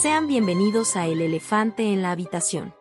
Sean bienvenidos a El elefante en la habitación.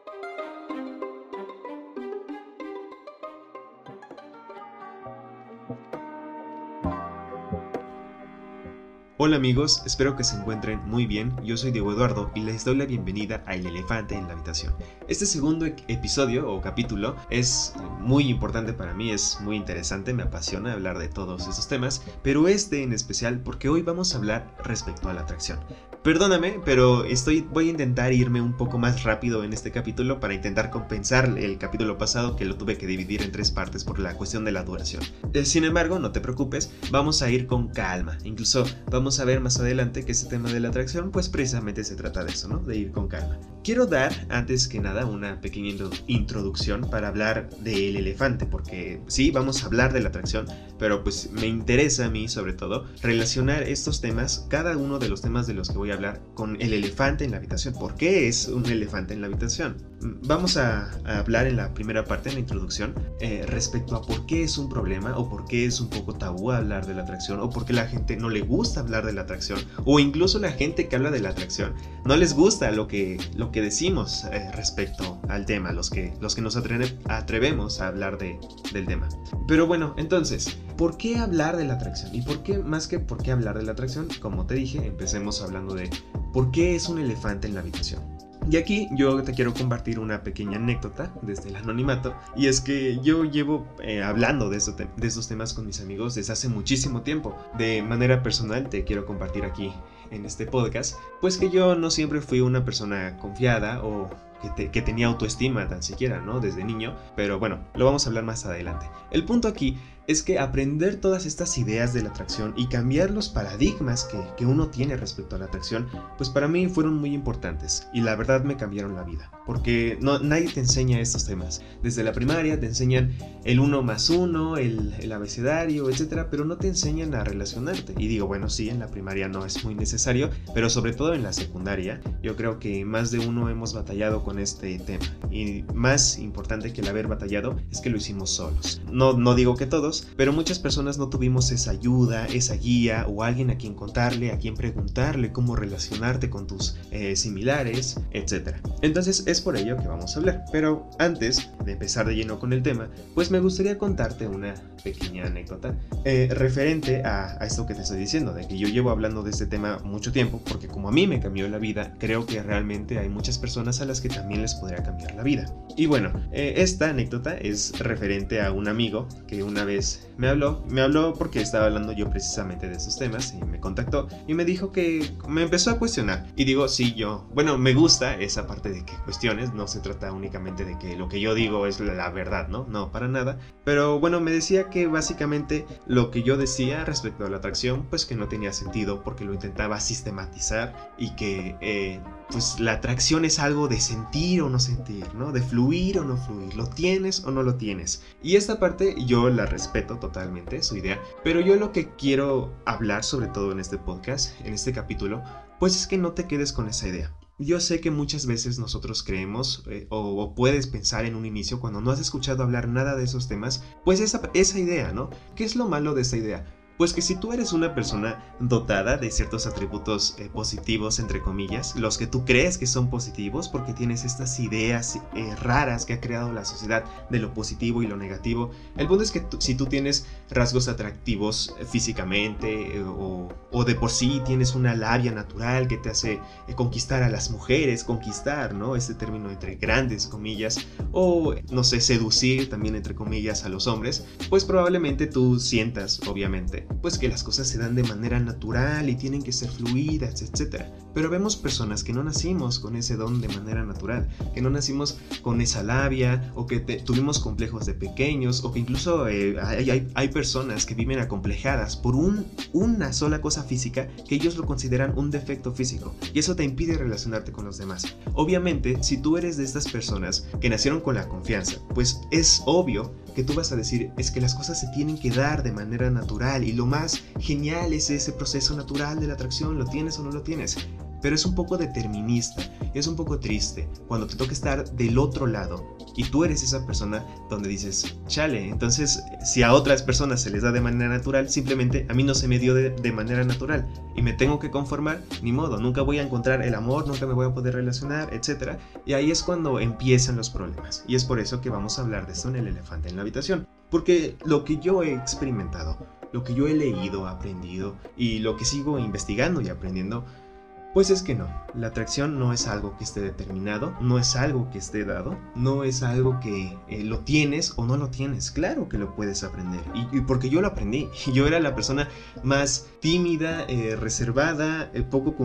Hola amigos, espero que se encuentren muy bien. Yo soy Diego Eduardo y les doy la bienvenida a El Elefante en la Habitación. Este segundo episodio o capítulo es muy importante para mí, es muy interesante, me apasiona hablar de todos esos temas, pero este en especial porque hoy vamos a hablar respecto a la atracción. Perdóname, pero estoy, voy a intentar irme un poco más rápido en este capítulo para intentar compensar el capítulo pasado que lo tuve que dividir en tres partes por la cuestión de la duración. Eh, sin embargo, no te preocupes, vamos a ir con calma. Incluso vamos a ver más adelante que ese tema de la atracción, pues precisamente se trata de eso, ¿no? De ir con calma. Quiero dar, antes que nada, una pequeña introducción para hablar del elefante, porque sí, vamos a hablar de la atracción, pero pues me interesa a mí, sobre todo, relacionar estos temas, cada uno de los temas de los que voy a hablar con el elefante en la habitación. ¿Por qué es un elefante en la habitación? Vamos a, hablar en la primera parte, en la introducción, eh, respecto a por qué es un problema o por qué es un poco tabú hablar de la atracción o por qué la gente no le gusta hablar de la atracción o incluso la gente que habla de la atracción no les gusta lo que, lo que decimos eh, respecto al tema, los que, los que nos atrevemos a hablar de, del tema. Pero bueno, entonces, ¿por qué hablar de la atracción? Y por qué, más que por qué hablar de la atracción, como te dije, empecemos hablando de por qué es un elefante en la habitación. Y aquí yo te quiero compartir una pequeña anécdota desde el anonimato. Y es que yo llevo eh, hablando de, de estos temas con mis amigos desde hace muchísimo tiempo. De manera personal te quiero compartir aquí en este podcast. Pues que yo no siempre fui una persona confiada o que, tenía autoestima tan siquiera, ¿no? Desde niño. Pero bueno, lo vamos a hablar más adelante. El punto aquí es que aprender todas estas ideas de la atracción y cambiar los paradigmas que, que, uno tiene respecto a la atracción, pues para mí fueron muy importantes y la verdad me cambiaron la vida, porque no, nadie te enseña estos temas. Desde la primaria te enseñan el uno más uno, el, el abecedario, etcétera, pero no te enseñan a relacionarte. Y digo, bueno, sí, en la primaria no es muy necesario, pero sobre todo en la secundaria, yo creo que más de uno hemos batallado con este tema. Y más importante que el haber batallado es que lo hicimos solos. No, no digo que todos, pero muchas personas no tuvimos esa ayuda, esa guía o alguien a quien contarle, a quien preguntarle cómo relacionarte con tus eh, similares, etc. Entonces es por ello que vamos a hablar. Pero antes de empezar de lleno con el tema, pues me gustaría contarte una pequeña anécdota eh, referente a, a esto que te estoy diciendo, de que yo llevo hablando de este tema mucho tiempo, porque como a mí me cambió la vida, creo que realmente hay muchas personas a las que también les podría cambiar la vida. Y bueno, eh, esta anécdota es referente a un amigo que una vez me habló, me habló porque estaba hablando yo precisamente de esos temas y me contactó y me dijo que me empezó a cuestionar. Y digo, sí, yo, bueno, me gusta esa parte de que cuestiones, no se trata únicamente de que lo que yo digo es la verdad, ¿no? No, para nada. Pero bueno, me decía que básicamente lo que yo decía respecto a la atracción, pues que no tenía sentido porque lo intentaba sistematizar y que... Eh, pues la atracción es algo de sentir o no sentir, ¿no? De fluir o no fluir, lo tienes o no lo tienes. Y esta parte yo la respeto totalmente, su idea, pero yo lo que quiero hablar sobre todo en este podcast, en este capítulo, pues es que no te quedes con esa idea. Yo sé que muchas veces nosotros creemos eh, o, puedes pensar en un inicio cuando no has escuchado hablar nada de esos temas, pues esa, esa idea, ¿no? ¿Qué es lo malo de esa idea? Pues que si tú eres una persona dotada de ciertos atributos eh, positivos, entre comillas, los que tú crees que son positivos porque tienes estas ideas eh, raras que ha creado la sociedad de lo positivo y lo negativo, el punto es que si tú tienes rasgos atractivos eh, físicamente o, o, de por sí tienes una labia natural que te hace conquistar a las mujeres, conquistar, ¿no? Este término entre grandes comillas, o no sé, seducir también entre comillas a los hombres, pues probablemente tú sientas, obviamente, pues que las cosas se dan de manera natural y tienen que ser fluidas, etc. Pero vemos personas que no nacimos con ese don de manera natural, que no nacimos con esa labia o que tuvimos complejos de pequeños o que incluso eh, hay, personas que viven acomplejadas por un, una sola cosa física que ellos lo consideran un defecto físico y eso te impide relacionarte con los demás. Obviamente, si tú eres de estas personas que nacieron con la confianza, pues es obvio que tú vas a decir es que las cosas se tienen que dar de manera natural y lo más genial es ese proceso natural de la atracción, lo tienes o no lo tienes. Pero es un poco determinista, es un poco triste cuando te toca estar del otro lado y tú eres esa persona donde dices, chale, entonces si a otras personas se les da de manera natural, simplemente a mí no se me dio de, de manera natural y me tengo que conformar, ni modo, nunca voy a encontrar el amor, nunca me voy a poder relacionar, etc. Y ahí es cuando empiezan los problemas. Y es por eso que vamos a hablar de esto en el elefante en la habitación. Porque lo que yo he experimentado, lo que yo he leído, aprendido y lo que sigo investigando y aprendiendo pues es que no, la atracción no es algo que esté determinado, no es algo que esté dado, no es algo que eh, lo tienes o no lo tienes, claro que lo puedes aprender. Y, porque yo lo aprendí, yo era la persona más tímida, eh, reservada, eh, poco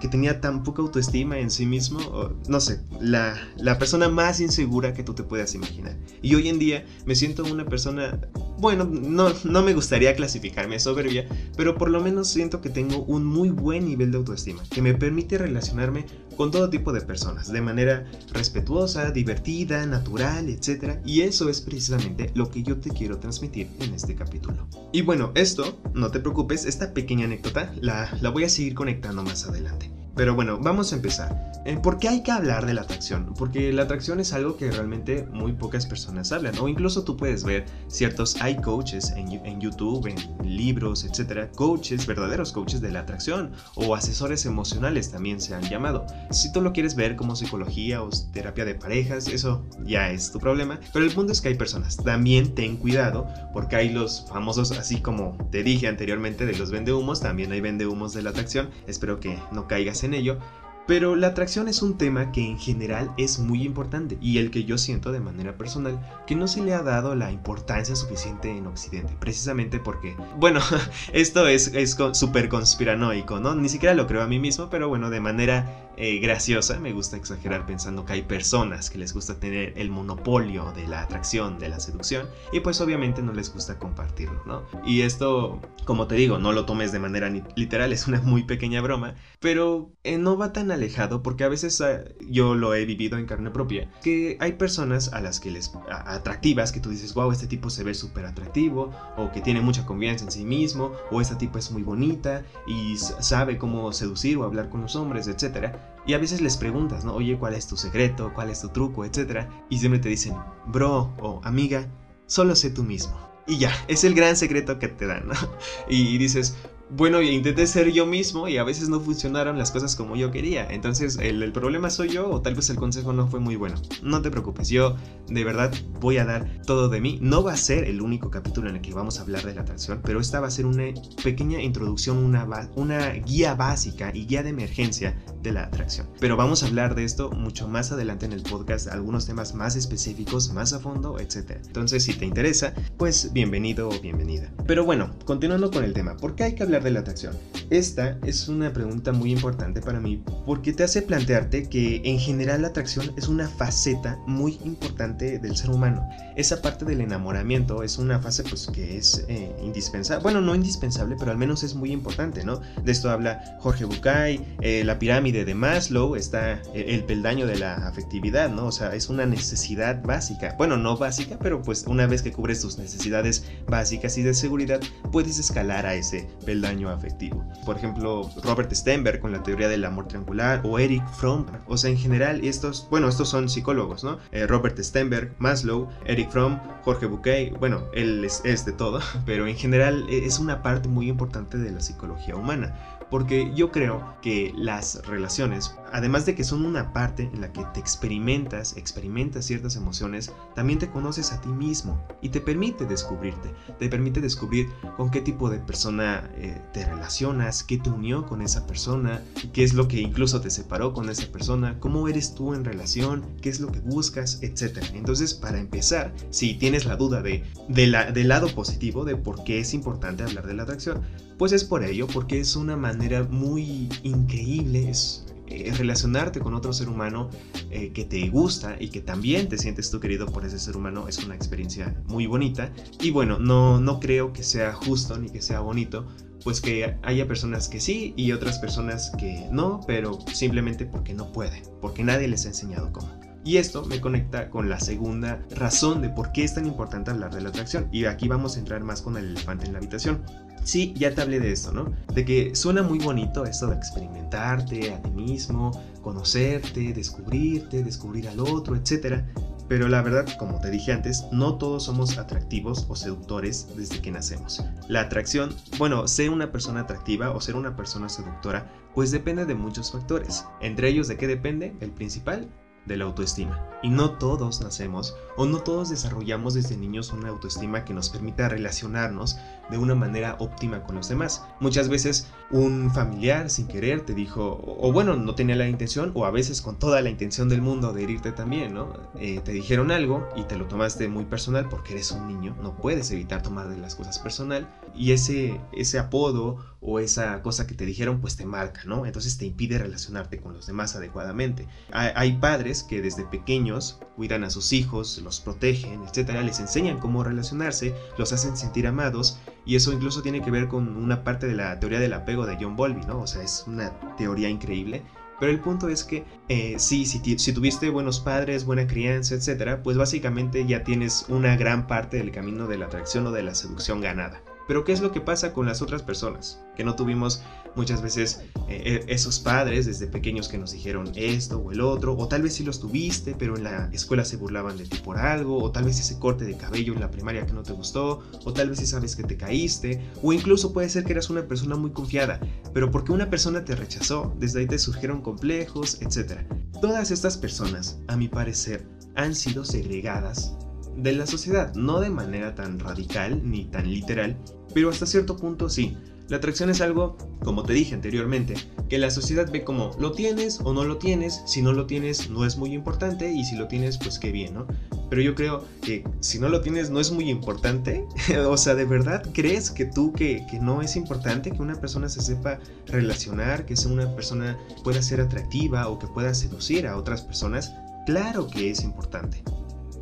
que tenía tan poca autoestima en sí mismo, no sé, la, la persona más insegura que tú te puedas imaginar. Y hoy en día me siento una persona, bueno, no, no me gustaría clasificarme soberbia, pero por lo menos siento que tengo un muy buen nivel de autoestima que me permite relacionarme con todo tipo de personas de manera respetuosa, divertida, natural, etc. Y eso es precisamente lo que yo te quiero transmitir en este capítulo. Y bueno, esto, no te preocupes, esta pequeña anécdota la, la voy a seguir conectando más adelante. Pero bueno, vamos a empezar. Eh, ¿Por qué hay que hablar de la atracción? Porque la atracción es algo que realmente muy pocas personas hablan. O incluso tú puedes ver ciertos hay coaches en, en YouTube, en libros, etcétera, coaches, verdaderos coaches de la atracción o asesores emocionales también se han llamado. Si tú lo quieres ver como psicología o terapia de parejas, eso ya es tu problema. Pero el punto es que hay personas. También ten cuidado porque hay los famosos, así como te dije anteriormente de los vendehumos, también hay vendehumos de la atracción. Espero que no caigas en ello. Pero la atracción es un tema que en general es muy importante y el que yo siento de manera personal que no se le ha dado la importancia suficiente en Occidente, precisamente porque, bueno, esto es súper conspiranoico, ¿no? Ni siquiera lo creo a mí mismo, pero bueno, de manera eh, graciosa, me gusta exagerar pensando que hay personas que les gusta tener el monopolio de la atracción, de la seducción, y pues obviamente no les gusta compartirlo, ¿no? Y esto, como te digo, no lo tomes de manera literal, es una muy pequeña broma, pero eh, no va tan alejado porque a veces ah, yo lo he vivido en carne propia, que hay personas a las que les atractivas, que tú dices, wow, este tipo se ve súper atractivo, o que tiene mucha confianza en sí mismo, o esta tipo es muy bonita y sabe cómo seducir o hablar con los hombres, etcétera y a veces les preguntas, ¿no? Oye, ¿cuál es tu secreto? ¿Cuál es tu truco? Etcétera. Y siempre te dicen, bro o amiga, solo sé tú mismo. Y ya, es el gran secreto que te dan. Y dices, bueno, intenté ser yo mismo y a veces no funcionaron las cosas como yo quería. Entonces, el, problema soy yo o tal vez el consejo no fue muy bueno. No te preocupes, yo de verdad voy a dar todo de mí. No va a ser el único capítulo en el que vamos a hablar de la atracción, pero esta va a ser una pequeña introducción, una, guía básica y guía de emergencia de la atracción. Pero vamos a hablar de esto mucho más adelante en el podcast, algunos temas más específicos, más a fondo, etc. Entonces, si te interesa, pues bienvenido o bienvenida. Pero bueno, continuando con el tema, ¿por qué hay que de la atracción? Esta es una pregunta muy importante para mí porque te hace plantearte que en general la atracción es una faceta muy importante del ser humano. Esa parte del enamoramiento es una fase pues que es eh, indispensable, bueno no indispensable pero al menos es muy importante, ¿no? De esto habla Jorge Bucay, eh, la pirámide de Maslow, está el peldaño de la afectividad, ¿no? O sea, es una necesidad básica, bueno no básica pero pues una vez que cubres tus necesidades básicas y de seguridad puedes escalar a ese peldaño afectivo. Por ejemplo, Robert Stenberg con la teoría del amor triangular o Eric Fromm. O sea, en general estos, bueno, estos son psicólogos, ¿no? Eh, Robert Stenberg, Maslow, Eric Fromm, Jorge Bouquet, bueno, él es, es de todo, pero en general e, es una parte muy importante de la psicología humana porque yo creo que las relaciones, además de que son una parte en la que te experimentas, experimentas ciertas emociones, también te conoces a ti mismo y te permite descubrirte, te permite descubrir con qué tipo de persona eh, te relacionas, qué te unió con esa persona, qué es lo que incluso te separó con esa persona, cómo eres tú en relación, qué es lo que buscas, etc. Entonces, para empezar, si tienes la duda de, del lado positivo de por qué es importante hablar de la atracción, pues es por ello, porque es una manera muy increíble, es, eh, relacionarte con otro ser humano eh, que te gusta y que también te sientes tú querido por ese ser humano es una experiencia muy bonita. Y bueno, no, no creo que sea justo ni que sea bonito, pues que haya personas que sí y otras personas que no, pero simplemente porque no pueden, porque nadie les ha enseñado cómo. Y esto me conecta con la segunda razón de por qué es tan importante hablar de la atracción. Y aquí vamos a entrar más con el elefante en la habitación. Sí, ya te hablé de esto, ¿no? De que suena muy bonito esto de experimentarte a ti mismo, conocerte, descubrirte, descubrir al otro, etc. Pero la verdad, como te dije antes, no todos somos atractivos o seductores desde que nacemos. La atracción, bueno, ser una persona atractiva o ser una persona seductora, pues depende de muchos factores. Entre ellos, ¿de qué depende? El principal, de la autoestima. Y no todos nacemos o no todos desarrollamos desde niños una autoestima que nos permita relacionarnos de una manera óptima con los demás. Muchas veces un familiar sin querer te dijo, o bueno, no tenía la intención, o a veces con toda la intención del mundo de herirte también, ¿no? Eh, te dijeron algo y te lo tomaste muy personal porque eres un niño, no puedes evitar tomar las cosas personal y ese, ese apodo o esa cosa que te dijeron pues te marca, ¿no? Entonces te impide relacionarte con los demás adecuadamente. Hay, padres que desde pequeños cuidan a sus hijos, los protegen, etcétera, les enseñan cómo relacionarse, los hacen sentir amados y eso incluso tiene que ver con una parte de la teoría del apego de John Bowlby, ¿no? O sea, es una teoría increíble. Pero el punto es que eh, sí, si, si, tuviste buenos padres, buena crianza, etcétera, pues básicamente ya tienes una gran parte del camino de la atracción o de la seducción ganada. Pero ¿qué es lo que pasa con las otras personas? Que no tuvimos muchas veces eh, eh, esos padres desde pequeños que nos dijeron esto o el otro, o tal vez sí los tuviste, pero en la escuela se burlaban de ti por algo, o tal vez ese corte de cabello en la primaria que no te gustó, o tal vez sí sabes que te caíste, o incluso puede ser que eras una persona muy confiada, pero porque una persona te rechazó, desde ahí te surgieron complejos, etc. Todas estas personas, a mi parecer, han sido segregadas de la sociedad, no de manera tan radical ni tan literal, pero hasta cierto punto sí. La atracción es algo, como te dije anteriormente, que la sociedad ve como lo tienes o no lo tienes, si no lo tienes no es muy importante y si lo tienes pues qué bien, ¿no? Pero yo creo que si no lo tienes no es muy importante, o sea, ¿de verdad crees que tú que, que no es importante que una persona se sepa relacionar, que sea una persona pueda ser atractiva o que pueda seducir a otras personas? Claro que es importante.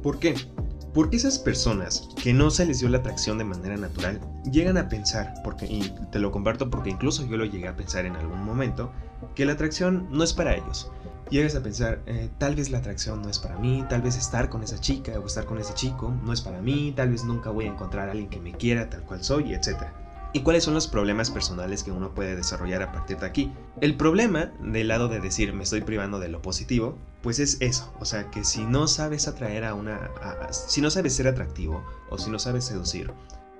¿Por qué? Porque esas personas que no se les dio la atracción de manera natural llegan a pensar, porque, y te lo comparto porque incluso yo lo llegué a pensar en algún momento, que la atracción no es para ellos. Llegas a pensar, eh, tal vez la atracción no es para mí, tal vez estar con esa chica o estar con ese chico no es para mí, tal vez nunca voy a encontrar a alguien que me quiera tal cual soy, etc. ¿Y cuáles son los problemas personales que uno puede desarrollar a partir de aquí? El problema del lado de decir me estoy privando de lo positivo pues es eso, o sea que si no sabes atraer a una, si no sabes ser atractivo o si no sabes seducir,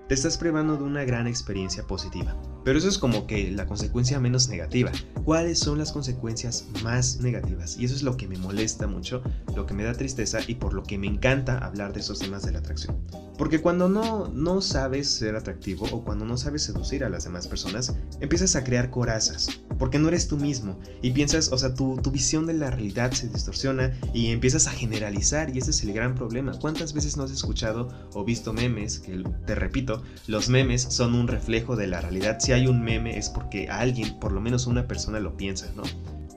te estás privando de una gran experiencia positiva. Pero eso es como que la consecuencia menos negativa. ¿Cuáles son las consecuencias más negativas? Y eso es lo que me molesta mucho, lo que me da tristeza y por lo que me encanta hablar de esos temas de la atracción. Porque cuando no, no sabes ser atractivo o cuando no sabes seducir a las demás personas, empiezas a crear corazas, porque no eres tú mismo y piensas, o sea, tu, tu visión de la realidad se distorsiona y empiezas a generalizar y ese es el gran problema. ¿Cuántas veces no has escuchado o visto memes que, te repito, los memes son un reflejo de la realidad? Si hay un meme es porque alguien, por lo menos una persona lo piensa, ¿no?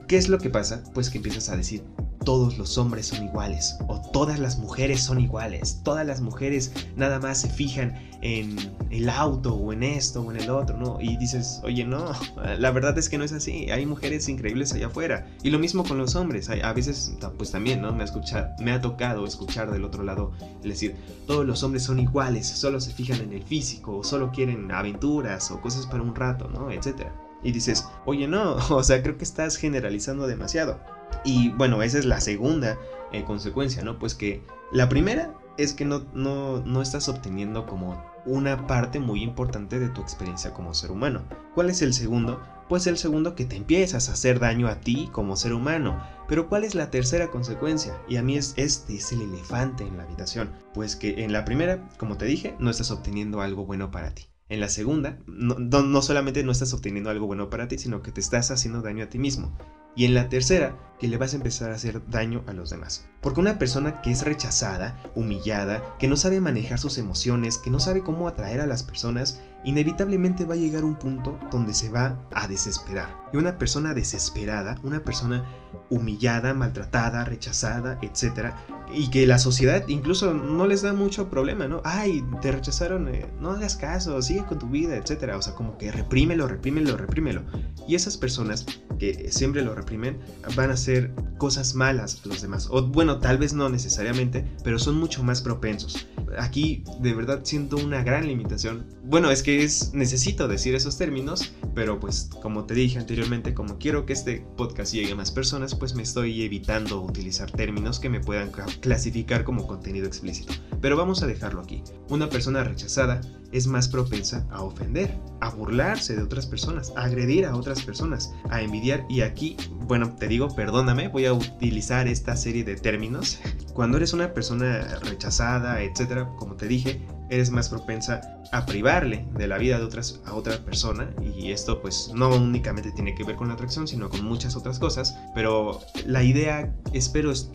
¿Qué es lo que pasa? Pues que empiezas a decir, todos los hombres son iguales o todas las mujeres son iguales. Todas las mujeres nada más se fijan en el auto o en esto o en el otro, ¿no? Y dices, oye, no, la verdad es que no es así. Hay mujeres increíbles allá afuera. Y lo mismo con los hombres. A veces, pues también, ¿no? Me ha, tocado escuchar del otro lado, decir, todos los hombres son iguales, solo se fijan en el físico o solo quieren aventuras o cosas para un rato, ¿no? Etcétera. Y dices, oye, no, o sea, creo que estás generalizando demasiado. Y bueno, esa es la segunda eh, consecuencia, ¿no? Pues que la primera es que no, no, no estás obteniendo como una parte muy importante de tu experiencia como ser humano. ¿Cuál es el segundo? Pues el segundo que te empiezas a hacer daño a ti como ser humano. Pero ¿cuál es la tercera consecuencia? Y a mí es este, es el elefante en la habitación. Pues que en la primera, como te dije, no estás obteniendo algo bueno para ti. En la segunda, no, no, solamente no estás obteniendo algo bueno para ti, sino que te estás haciendo daño a ti mismo. Y en la tercera, que le vas a empezar a hacer daño a los demás. Porque una persona que es rechazada, humillada, que no sabe manejar sus emociones, que no sabe cómo atraer a las personas, inevitablemente va a llegar a un punto donde se va a desesperar. Y una persona desesperada, una persona humillada, maltratada, rechazada, etc. Y que la sociedad incluso no les da mucho problema, ¿no? Ay, te rechazaron, eh, no hagas caso, sigue con tu vida, etc. O sea, como que reprímelo, reprímelo, reprímelo. Y esas personas que siempre lo reprimen van a hacer cosas malas a los demás. O bueno, tal vez no necesariamente, pero son mucho más propensos. Aquí de verdad siento una gran limitación. Bueno, es que es necesito decir esos términos, pero pues como te dije anteriormente, como quiero que este podcast llegue a más personas, pues me estoy evitando utilizar términos que me puedan clasificar como contenido explícito. Pero vamos a dejarlo aquí. Una persona rechazada es más propensa a ofender, a burlarse de otras personas, a agredir a otras personas, a envidiar y aquí, bueno, te digo, perdóname, voy a utilizar esta serie de términos. Cuando eres una persona rechazada, etcétera, como te dije, eres más propensa a privarle de la vida de otras, a otra persona y esto pues no únicamente tiene que ver con la atracción sino con muchas otras cosas pero la idea espero es,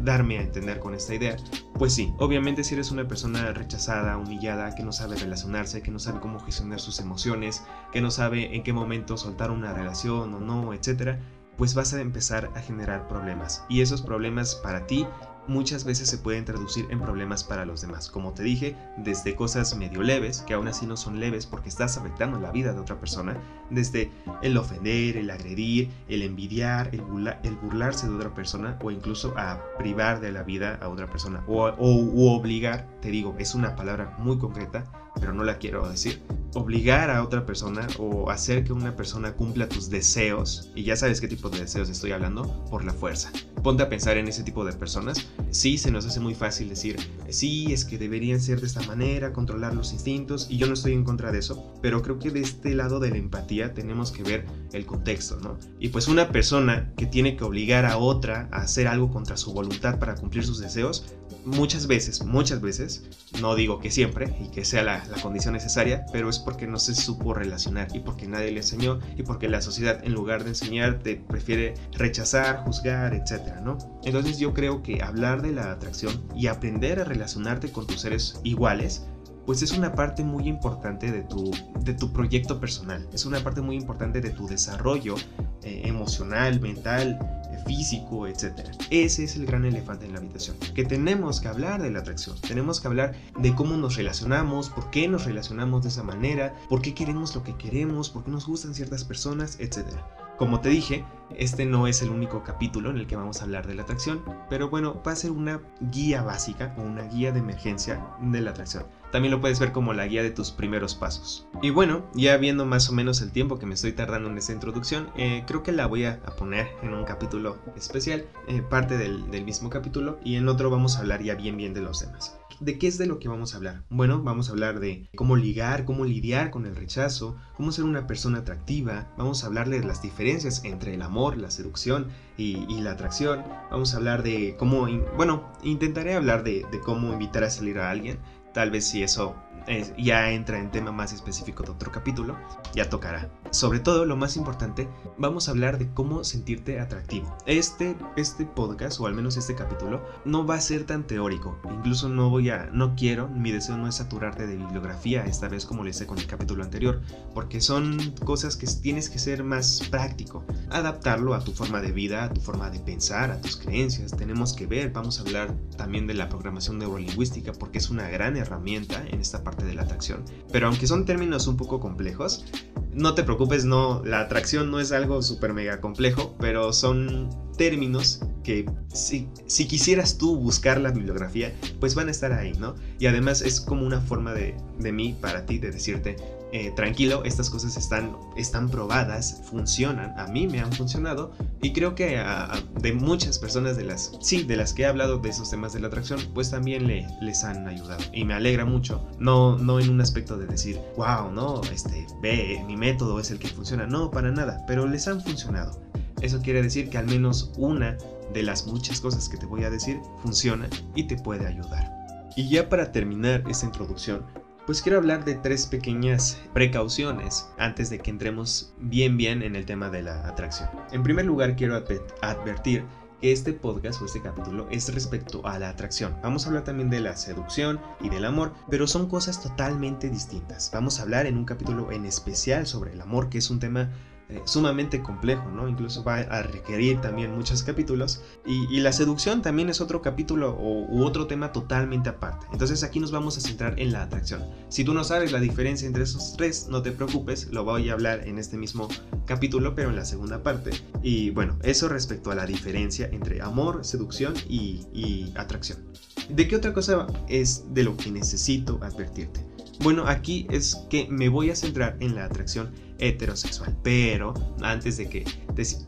darme a entender con esta idea. Pues sí obviamente si eres una persona rechazada humillada que no sabe relacionarse que no sabe cómo gestionar sus emociones que no sabe en qué momento soltar una relación o no etcétera pues vas a empezar a generar problemas. Y esos problemas para ti muchas veces se pueden traducir en problemas para los demás. Como te dije, desde cosas medio leves, que aún así no son leves porque estás afectando la vida de otra persona, desde el ofender, el agredir, el envidiar, el, burlarse de otra persona o incluso a privar de la vida a otra persona o, obligar, te digo, es una palabra muy concreta, pero no la quiero decir, obligar a otra persona o hacer que una persona cumpla tus deseos, y ya sabes qué tipo de deseos estoy hablando, por la fuerza. Ponte a pensar en ese tipo de personas. Sí, se nos hace muy fácil decir, sí, es que deberían ser de esta manera, controlar los instintos, y yo no estoy en contra de eso, pero creo que de este lado de la empatía tenemos que ver el contexto, ¿no? Y pues una persona que tiene que obligar a otra a hacer algo contra su voluntad para cumplir sus deseos, muchas veces, muchas veces, no digo que siempre y que sea la, condición necesaria, pero es porque no se supo relacionar y porque nadie le enseñó y porque la sociedad en lugar de enseñarte prefiere rechazar, juzgar, etcétera, ¿no? Entonces yo creo que hablar de la atracción y aprender a relacionarte con tus seres iguales pues es una parte muy importante de tu, de tu proyecto personal, es una parte muy importante de tu desarrollo eh, emocional, mental, físico, etc. Ese es el gran elefante en la habitación, que tenemos que hablar de la atracción, tenemos que hablar de cómo nos relacionamos, por qué nos relacionamos de esa manera, por qué queremos lo que queremos, por qué nos gustan ciertas personas, etc. Como te dije, este no es el único capítulo en el que vamos a hablar de la atracción, pero bueno, va a ser una guía básica o una guía de emergencia de la atracción. También lo puedes ver como la guía de tus primeros pasos. Y bueno, ya viendo más o menos el tiempo que me estoy tardando en esta introducción, eh, creo que la voy a, poner en un capítulo especial, eh, parte del, del mismo capítulo, y en otro vamos a hablar ya bien bien de los demás. ¿De qué es de lo que vamos a hablar? Bueno, vamos a hablar de cómo ligar, cómo lidiar con el rechazo, cómo ser una persona atractiva, vamos a hablar de las diferencias entre el amor, la seducción y, la atracción, vamos a hablar de cómo, bueno, intentaré hablar de, de cómo invitar a salir a alguien, tal vez si eso ya entra en tema más específico de otro capítulo, ya tocará. Sobre todo, lo más importante, vamos a hablar de cómo sentirte atractivo. Este, este podcast, o al menos este capítulo, no va a ser tan teórico. Incluso no voy a, no quiero, mi deseo no es saturarte de bibliografía, esta vez como le hice con el capítulo anterior, porque son cosas que tienes que ser más práctico. Adaptarlo a tu forma de vida, a tu forma de pensar, a tus creencias. Tenemos que ver, vamos a hablar también de la programación neurolingüística, porque es una gran herramienta en esta parte de la atracción. Pero aunque son términos un poco complejos, no te preocupes, no, la atracción no es algo súper mega complejo, pero son términos que si, si, quisieras tú buscar la bibliografía, pues van a estar ahí, ¿no? Y además es como una forma de, de mí, para ti, de decirte, eh, tranquilo, estas cosas están, están probadas, funcionan, a mí me han funcionado y creo que de muchas personas de las, sí, de las que he hablado de esos temas de la atracción, pues también le, les han ayudado y me alegra mucho, no, no en un aspecto de decir, wow, no, este, ve, mi método es el que funciona, no, para nada, pero les han funcionado. Eso quiere decir que al menos una de las muchas cosas que te voy a decir funciona y te puede ayudar. Y ya para terminar esta introducción, pues quiero hablar de tres pequeñas precauciones antes de que entremos bien bien en el tema de la atracción. En primer lugar quiero advertir que este podcast o este capítulo es respecto a la atracción. Vamos a hablar también de la seducción y del amor, pero son cosas totalmente distintas. Vamos a hablar en un capítulo en especial sobre el amor, que es un tema eh, sumamente complejo, ¿no? Incluso va a requerir también muchos capítulos. Y, la seducción también es otro capítulo o, u otro tema totalmente aparte. Entonces aquí nos vamos a centrar en la atracción. Si tú no sabes la diferencia entre esos tres, no te preocupes, lo voy a hablar en este mismo capítulo, pero en la segunda parte. Y bueno, eso respecto a la diferencia entre amor, seducción y, y atracción. ¿De qué otra cosa es de lo que necesito advertirte? Bueno, aquí es que me voy a centrar en la atracción heterosexual, pero antes de que,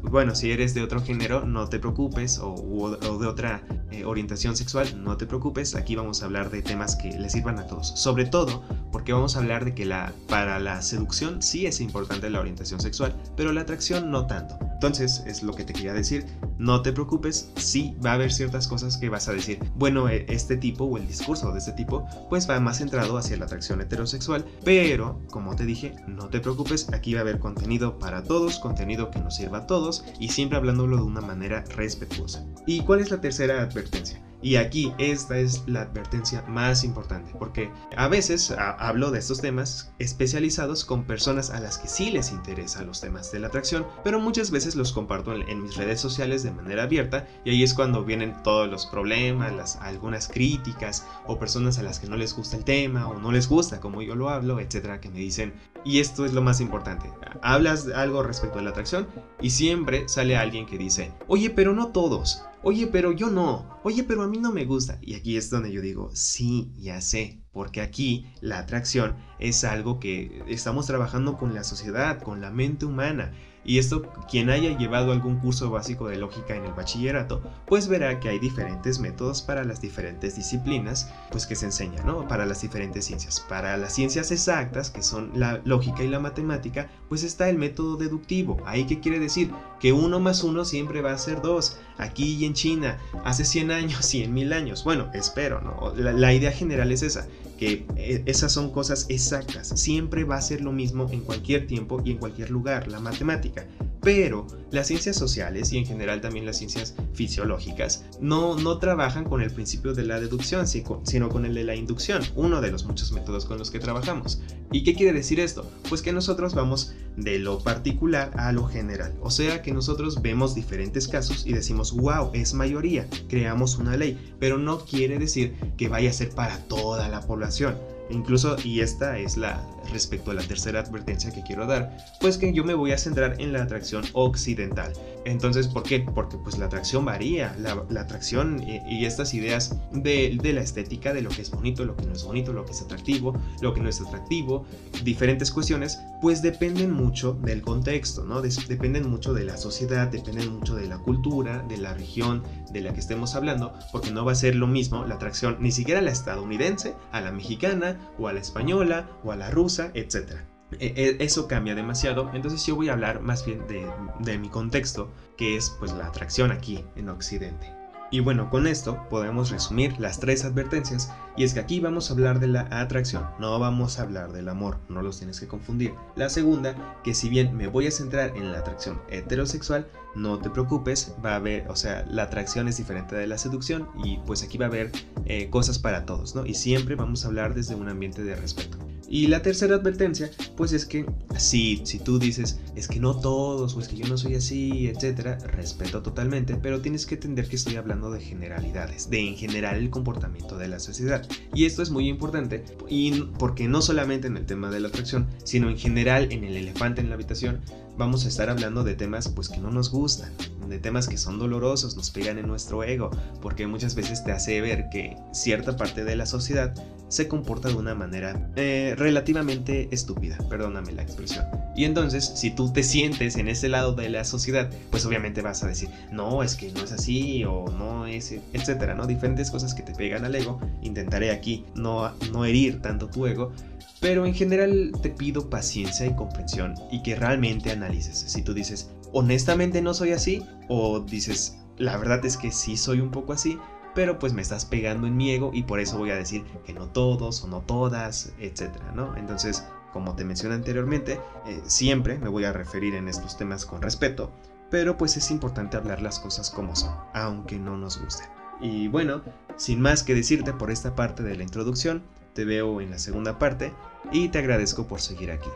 bueno, si eres de otro género, no te preocupes, o, de otra eh, orientación sexual, no te preocupes, aquí vamos a hablar de temas que le sirvan a todos, sobre todo porque vamos a hablar de que la, para la seducción sí es importante la orientación sexual, pero la atracción no tanto. Entonces, es lo que te quería decir, no te preocupes, sí va a haber ciertas cosas que vas a decir, bueno, e, este tipo o el discurso de este tipo, pues va más centrado hacia la atracción heterosexual, pero como te dije, no te preocupes, aquí va a haber contenido para todos, contenido que nos sirva a todos y siempre hablándolo de una manera respetuosa. ¿Y cuál es la tercera advertencia? Y aquí esta es la advertencia más importante, porque a veces hablo de estos temas especializados con personas a las que sí les interesan los temas de la atracción, pero muchas veces los comparto en, mis redes sociales de manera abierta y ahí es cuando vienen todos los problemas, las, algunas críticas o personas a las que no les gusta el tema o no les gusta como yo lo hablo, etcétera, que me dicen, y esto es lo más importante, hablas algo respecto a la atracción y siempre sale alguien que dice, oye, pero no todos. Oye, pero yo no. Oye, pero a mí no me gusta. Y aquí es donde yo digo, sí, ya sé. Porque aquí la atracción es algo que estamos trabajando con la sociedad, con la mente humana. Y esto, quien haya llevado algún curso básico de lógica en el bachillerato, pues verá que hay diferentes métodos para las diferentes disciplinas, pues que se enseñan, ¿no? Para las diferentes ciencias. Para las ciencias exactas, que son la lógica y la matemática, pues está el método deductivo. ¿Ahí qué quiere decir? Que uno más uno siempre va a ser dos. Aquí y en China, hace 100 años y en 1000 años. Bueno, espero, ¿no? la idea general es esa que eh, esas son cosas exactas. Siempre va a ser lo mismo en cualquier tiempo y en cualquier lugar, la matemática. Pero las ciencias sociales y en general también las ciencias fisiológicas no, no trabajan con el principio de la deducción, sino con el de la inducción, uno de los muchos métodos con los que trabajamos. ¿Y qué quiere decir esto? Pues que nosotros vamos de lo particular a lo general. O sea que nosotros vemos diferentes casos y decimos, wow, es mayoría, creamos una ley, pero no quiere decir que vaya a ser para toda la población. Incluso, y esta es la respecto a la tercera advertencia que quiero dar, pues que yo me voy a centrar en la atracción occidental. Entonces, ¿por qué? Porque pues la atracción varía, la, atracción y, estas ideas de, la estética, de lo que es bonito, lo que no es bonito, lo que es atractivo, lo que no es atractivo, diferentes cuestiones, pues dependen mucho del contexto, ¿no? dependen mucho de la sociedad, dependen mucho de la cultura, de la región de la que estemos hablando, porque no va a ser lo mismo la atracción ni siquiera la estadounidense, a la mexicana, o a la española, o a la rusa, etc. E, e, eso cambia demasiado, entonces yo voy a hablar más bien de, de mi contexto, que es pues la atracción aquí en Occidente. Y bueno, con esto podemos resumir las tres advertencias y es que aquí vamos a hablar de la atracción, no vamos a hablar del amor, no los tienes que confundir. La segunda, que si bien me voy a centrar en la atracción heterosexual, no te preocupes, va a haber, o sea, la atracción es diferente de la seducción y pues aquí va a haber eh, cosas para todos, ¿no? Y siempre vamos a hablar desde un ambiente de respeto. Y la tercera advertencia, pues es que si, si tú dices, es que no todos, o es que yo no soy así, etcétera, respeto totalmente, pero tienes que entender que estoy hablando de generalidades, de en general el comportamiento de la sociedad. Y esto es muy importante, y porque no solamente en el tema de la atracción, sino en general en el elefante en la habitación, vamos a estar hablando de temas pues que no nos gustan, de temas que son dolorosos, nos pegan en nuestro ego, porque muchas veces te hace ver que cierta parte de la sociedad se comporta de una manera eh, relativamente estúpida, perdóname la expresión. Y entonces, si tú te sientes en ese lado de la sociedad, pues obviamente vas a decir, no, es que no es así, o no es, etcétera, ¿no? Diferentes cosas que te pegan al ego. Intentaré aquí no, no herir tanto tu ego, pero en general te pido paciencia y comprensión y que realmente analices. Si tú dices, honestamente no soy así, o dices, la verdad es que sí soy un poco así, pero pues me estás pegando en mi ego y por eso voy a decir que no todos o no todas, etcétera, ¿no? Entonces, como te mencioné anteriormente, eh, siempre me voy a referir en estos temas con respeto, pero pues es importante hablar las cosas como son, aunque no nos gusten. Y bueno, sin más que decirte por esta parte de la introducción, te veo en la segunda parte y te agradezco por seguir aquí.